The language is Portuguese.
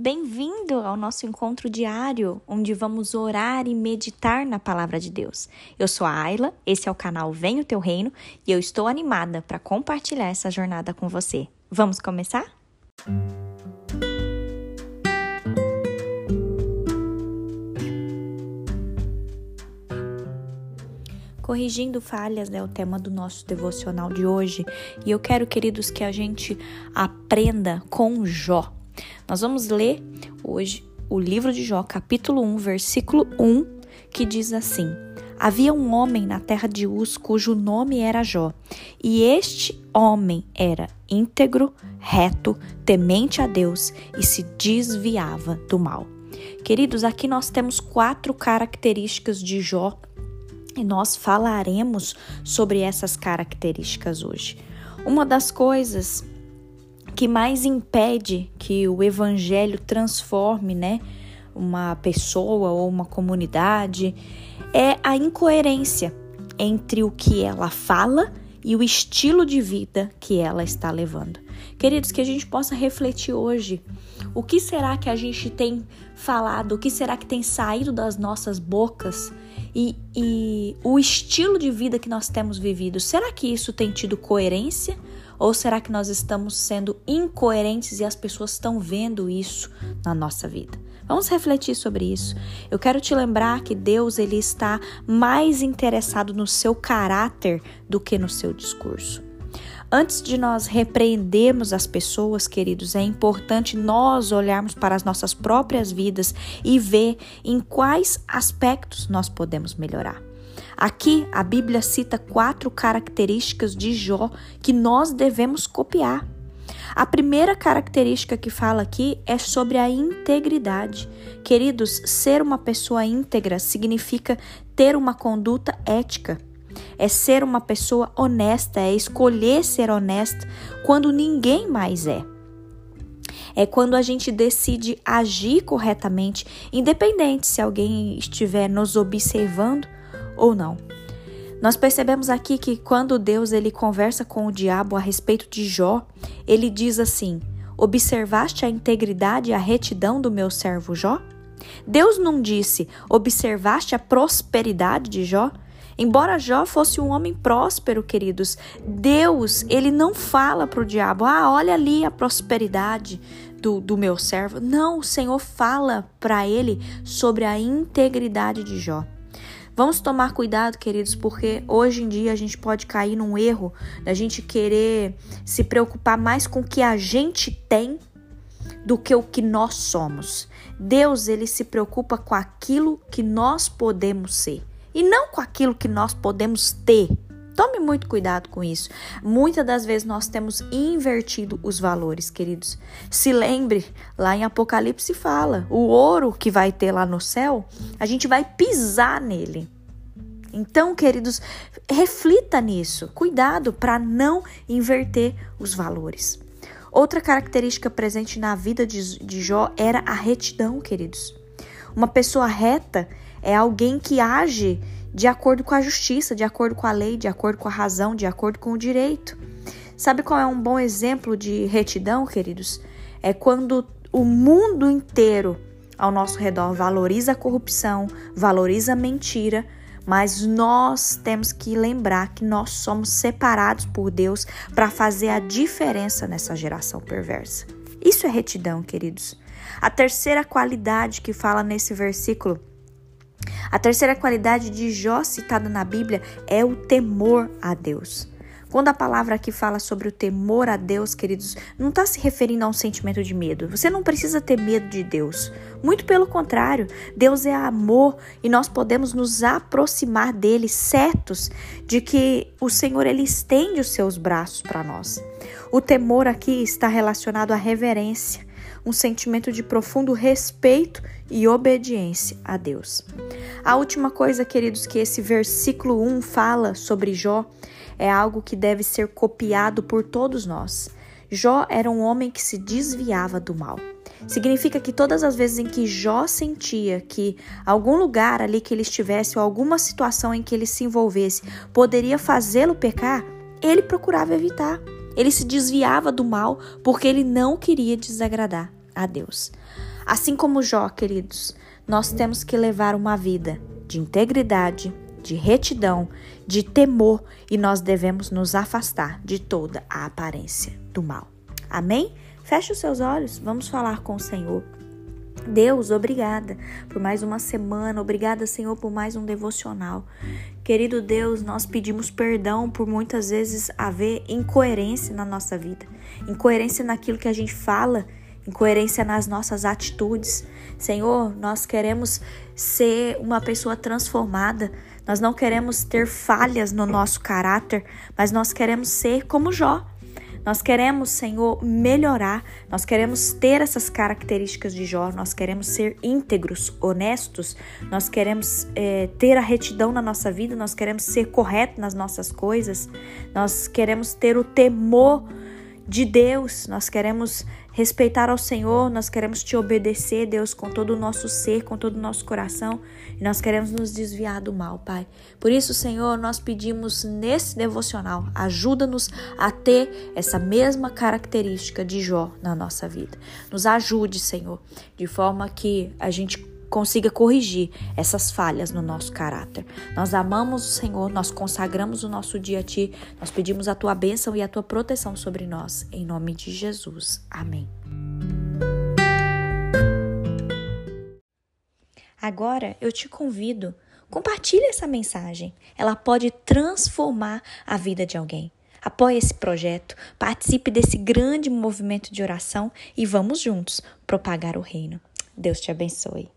Bem-vindo ao nosso encontro diário, onde vamos orar e meditar na palavra de Deus. Eu sou a Ayla, esse é o canal Vem o Teu Reino e eu estou animada para compartilhar essa jornada com você. Vamos começar? Corrigindo falhas é o tema do nosso devocional de hoje e eu quero, queridos, que a gente aprenda com Jó. Nós vamos ler hoje o livro de Jó, capítulo 1, versículo 1, que diz assim: Havia um homem na terra de Uz cujo nome era Jó, e este homem era íntegro, reto, temente a Deus e se desviava do mal. Queridos, aqui nós temos quatro características de Jó e nós falaremos sobre essas características hoje. Uma das coisas que mais impede que o evangelho transforme, né, uma pessoa ou uma comunidade é a incoerência entre o que ela fala e o estilo de vida que ela está levando. Queridos, que a gente possa refletir hoje o que será que a gente tem falado, o que será que tem saído das nossas bocas e, e o estilo de vida que nós temos vivido. Será que isso tem tido coerência ou será que nós estamos sendo incoerentes e as pessoas estão vendo isso na nossa vida? Vamos refletir sobre isso. Eu quero te lembrar que Deus ele está mais interessado no seu caráter do que no seu discurso. Antes de nós repreendermos as pessoas, queridos, é importante nós olharmos para as nossas próprias vidas e ver em quais aspectos nós podemos melhorar. Aqui a Bíblia cita quatro características de Jó que nós devemos copiar. A primeira característica que fala aqui é sobre a integridade. Queridos, ser uma pessoa íntegra significa ter uma conduta ética. É ser uma pessoa honesta, é escolher ser honesta quando ninguém mais é. É quando a gente decide agir corretamente, independente se alguém estiver nos observando ou não. Nós percebemos aqui que quando Deus ele conversa com o diabo a respeito de Jó, ele diz assim: Observaste a integridade e a retidão do meu servo Jó? Deus não disse: Observaste a prosperidade de Jó? Embora Jó fosse um homem próspero, queridos, Deus, ele não fala para o diabo: Ah, olha ali a prosperidade do, do meu servo. Não, o Senhor fala para ele sobre a integridade de Jó. Vamos tomar cuidado, queridos, porque hoje em dia a gente pode cair num erro da gente querer se preocupar mais com o que a gente tem do que o que nós somos. Deus, ele se preocupa com aquilo que nós podemos ser e não com aquilo que nós podemos ter. Tome muito cuidado com isso. Muitas das vezes nós temos invertido os valores, queridos. Se lembre, lá em Apocalipse fala: o ouro que vai ter lá no céu, a gente vai pisar nele. Então, queridos, reflita nisso. Cuidado para não inverter os valores. Outra característica presente na vida de, de Jó era a retidão, queridos. Uma pessoa reta é alguém que age de acordo com a justiça, de acordo com a lei, de acordo com a razão, de acordo com o direito. Sabe qual é um bom exemplo de retidão, queridos? É quando o mundo inteiro ao nosso redor valoriza a corrupção, valoriza a mentira, mas nós temos que lembrar que nós somos separados por Deus para fazer a diferença nessa geração perversa. Isso é retidão, queridos. A terceira qualidade que fala nesse versículo, a terceira qualidade de Jó citada na Bíblia é o temor a Deus. Quando a palavra aqui fala sobre o temor a Deus, queridos, não está se referindo a um sentimento de medo. Você não precisa ter medo de Deus. Muito pelo contrário, Deus é amor e nós podemos nos aproximar dele, certos de que o Senhor ele estende os seus braços para nós. O temor aqui está relacionado à reverência, um sentimento de profundo respeito e obediência a Deus. A última coisa, queridos, que esse versículo 1 fala sobre Jó é algo que deve ser copiado por todos nós. Jó era um homem que se desviava do mal. Significa que todas as vezes em que Jó sentia que algum lugar ali que ele estivesse ou alguma situação em que ele se envolvesse poderia fazê-lo pecar, ele procurava evitar. Ele se desviava do mal porque ele não queria desagradar a Deus. Assim como Jó, queridos, nós temos que levar uma vida de integridade, de retidão, de temor e nós devemos nos afastar de toda a aparência do mal. Amém? Feche os seus olhos, vamos falar com o Senhor. Deus, obrigada por mais uma semana, obrigada, Senhor, por mais um devocional. Querido Deus, nós pedimos perdão por muitas vezes haver incoerência na nossa vida, incoerência naquilo que a gente fala, incoerência nas nossas atitudes. Senhor, nós queremos ser uma pessoa transformada, nós não queremos ter falhas no nosso caráter, mas nós queremos ser como Jó. Nós queremos, Senhor, melhorar, nós queremos ter essas características de Jó, nós queremos ser íntegros, honestos, nós queremos é, ter a retidão na nossa vida, nós queremos ser corretos nas nossas coisas, nós queremos ter o temor de Deus, nós queremos respeitar ao Senhor, nós queremos te obedecer, Deus, com todo o nosso ser, com todo o nosso coração, e nós queremos nos desviar do mal, Pai. Por isso, Senhor, nós pedimos nesse devocional, ajuda-nos a ter essa mesma característica de Jó na nossa vida. Nos ajude, Senhor, de forma que a gente consiga corrigir essas falhas no nosso caráter. Nós amamos o Senhor, nós consagramos o nosso dia a Ti, nós pedimos a Tua bênção e a Tua proteção sobre nós, em nome de Jesus. Amém. Agora eu te convido, compartilhe essa mensagem. Ela pode transformar a vida de alguém. Apoie esse projeto, participe desse grande movimento de oração e vamos juntos propagar o reino. Deus te abençoe.